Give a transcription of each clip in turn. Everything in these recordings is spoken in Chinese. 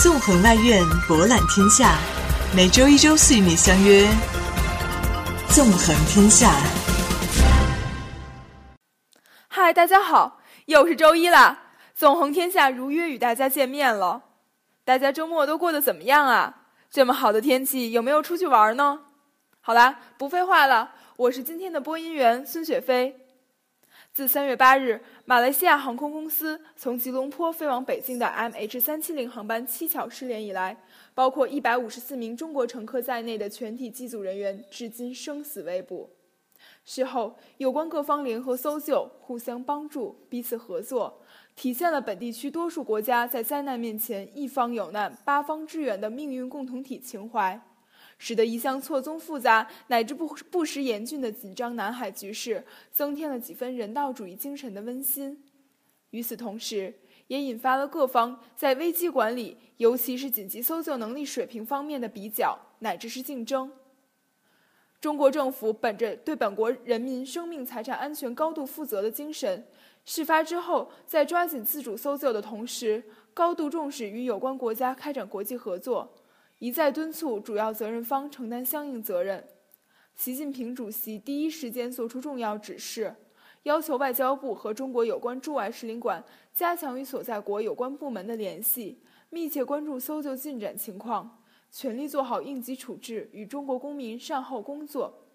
纵横外院，博览天下。每周一、周四与你相约《纵横天下》。嗨，大家好，又是周一啦！《纵横天下》如约与大家见面了。大家周末都过得怎么样啊？这么好的天气，有没有出去玩呢？好啦，不废话了，我是今天的播音员孙雪飞。自三月八日，马来西亚航空公司从吉隆坡飞往北京的 MH 三七零航班蹊跷失联以来，包括一百五十四名中国乘客在内的全体机组人员至今生死未卜。事后，有关各方联合搜救，互相帮助，彼此合作，体现了本地区多数国家在灾难面前一方有难八方支援的命运共同体情怀。使得一向错综复杂乃至不不时严峻的紧张南海局势，增添了几分人道主义精神的温馨。与此同时，也引发了各方在危机管理，尤其是紧急搜救能力水平方面的比较，乃至是竞争。中国政府本着对本国人民生命财产安全高度负责的精神，事发之后，在抓紧自主搜救的同时，高度重视与有关国家开展国际合作。一再敦促主要责任方承担相应责任。习近平主席第一时间作出重要指示，要求外交部和中国有关驻外使领馆加强与所在国有关部门的联系，密切关注搜救进展情况，全力做好应急处置与中国公民善后工作。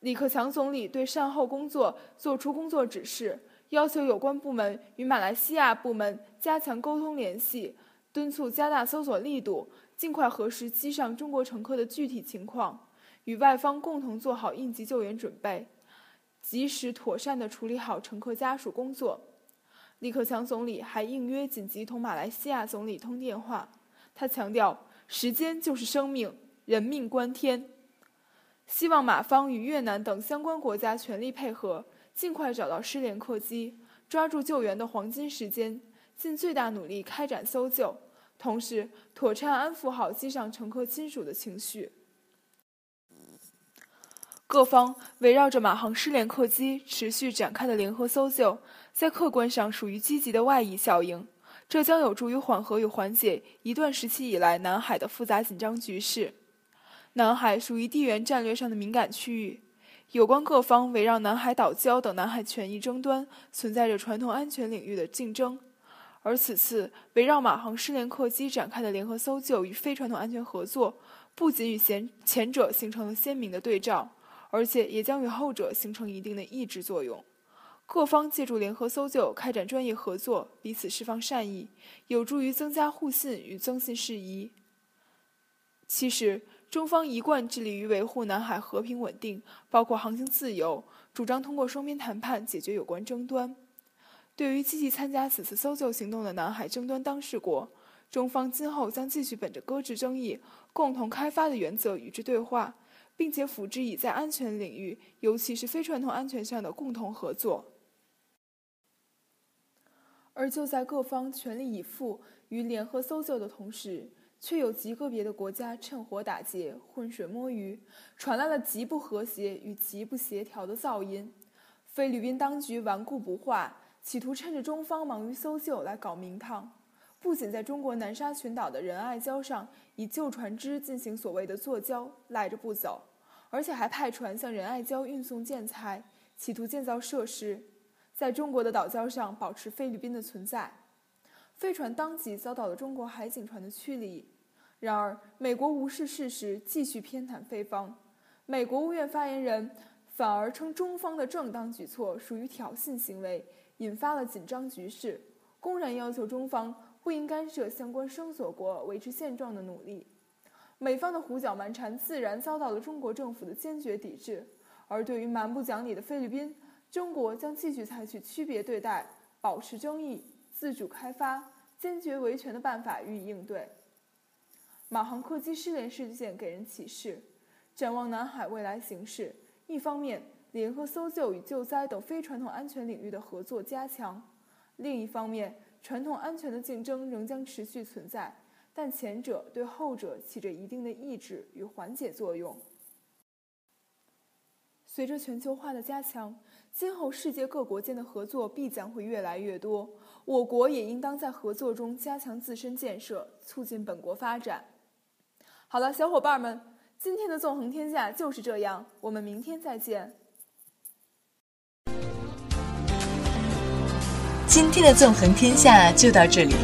李克强总理对善后工作作出工作指示，要求有关部门与马来西亚部门加强沟通联系，敦促加大搜索力度。尽快核实机上中国乘客的具体情况，与外方共同做好应急救援准备，及时妥善地处理好乘客家属工作。李克强总理还应约紧急同马来西亚总理通电话，他强调：“时间就是生命，人命关天。”希望马方与越南等相关国家全力配合，尽快找到失联客机，抓住救援的黄金时间，尽最大努力开展搜救。同时，妥善安抚好机上乘客亲属的情绪。各方围绕着马航失联客机持续展开的联合搜救，在客观上属于积极的外溢效应，这将有助于缓和与缓解一段时期以来南海的复杂紧张局势。南海属于地缘战略上的敏感区域，有关各方围绕南海岛礁等南海权益争端，存在着传统安全领域的竞争。而此次围绕马航失联客机展开的联合搜救与非传统安全合作，不仅与前前者形成了鲜明的对照，而且也将与后者形成一定的抑制作用。各方借助联合搜救开展专业合作，彼此释放善意，有助于增加互信与增信事宜。其实，中方一贯致力于维护南海和平稳定，包括航行自由，主张通过双边谈判解决有关争端。对于积极参加此次搜救行动的南海争端当事国，中方今后将继续本着搁置争议、共同开发的原则与之对话，并且辅之以在安全领域，尤其是非传统安全上的共同合作。而就在各方全力以赴于联合搜救的同时，却有极个别的国家趁火打劫、浑水摸鱼，传来了极不和谐与极不协调的噪音。菲律宾当局顽固不化。企图趁着中方忙于搜救来搞名堂，不仅在中国南沙群岛的仁爱礁上以旧船只进行所谓的坐礁赖着不走，而且还派船向仁爱礁运送建材，企图建造设施，在中国的岛礁上保持菲律宾的存在。飞船当即遭到了中国海警船的驱离。然而，美国无视事实，继续偏袒菲方。美国务院发言人反而称中方的正当举措属于挑衅行为。引发了紧张局势，公然要求中方不应干涉相关声索国维持现状的努力。美方的胡搅蛮缠自然遭到了中国政府的坚决抵制。而对于蛮不讲理的菲律宾，中国将继续采取区别对待、保持争议、自主开发、坚决维权的办法予以应对。马航客机失联事件给人启示：展望南海未来形势，一方面。联合搜救与救灾等非传统安全领域的合作加强。另一方面，传统安全的竞争仍将持续存在，但前者对后者起着一定的抑制与缓解作用。随着全球化的加强，今后世界各国间的合作必将会越来越多，我国也应当在合作中加强自身建设，促进本国发展。好了，小伙伴们，今天的纵横天下就是这样，我们明天再见。今天的纵横天下就到这里，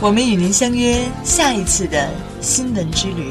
我们与您相约下一次的新闻之旅。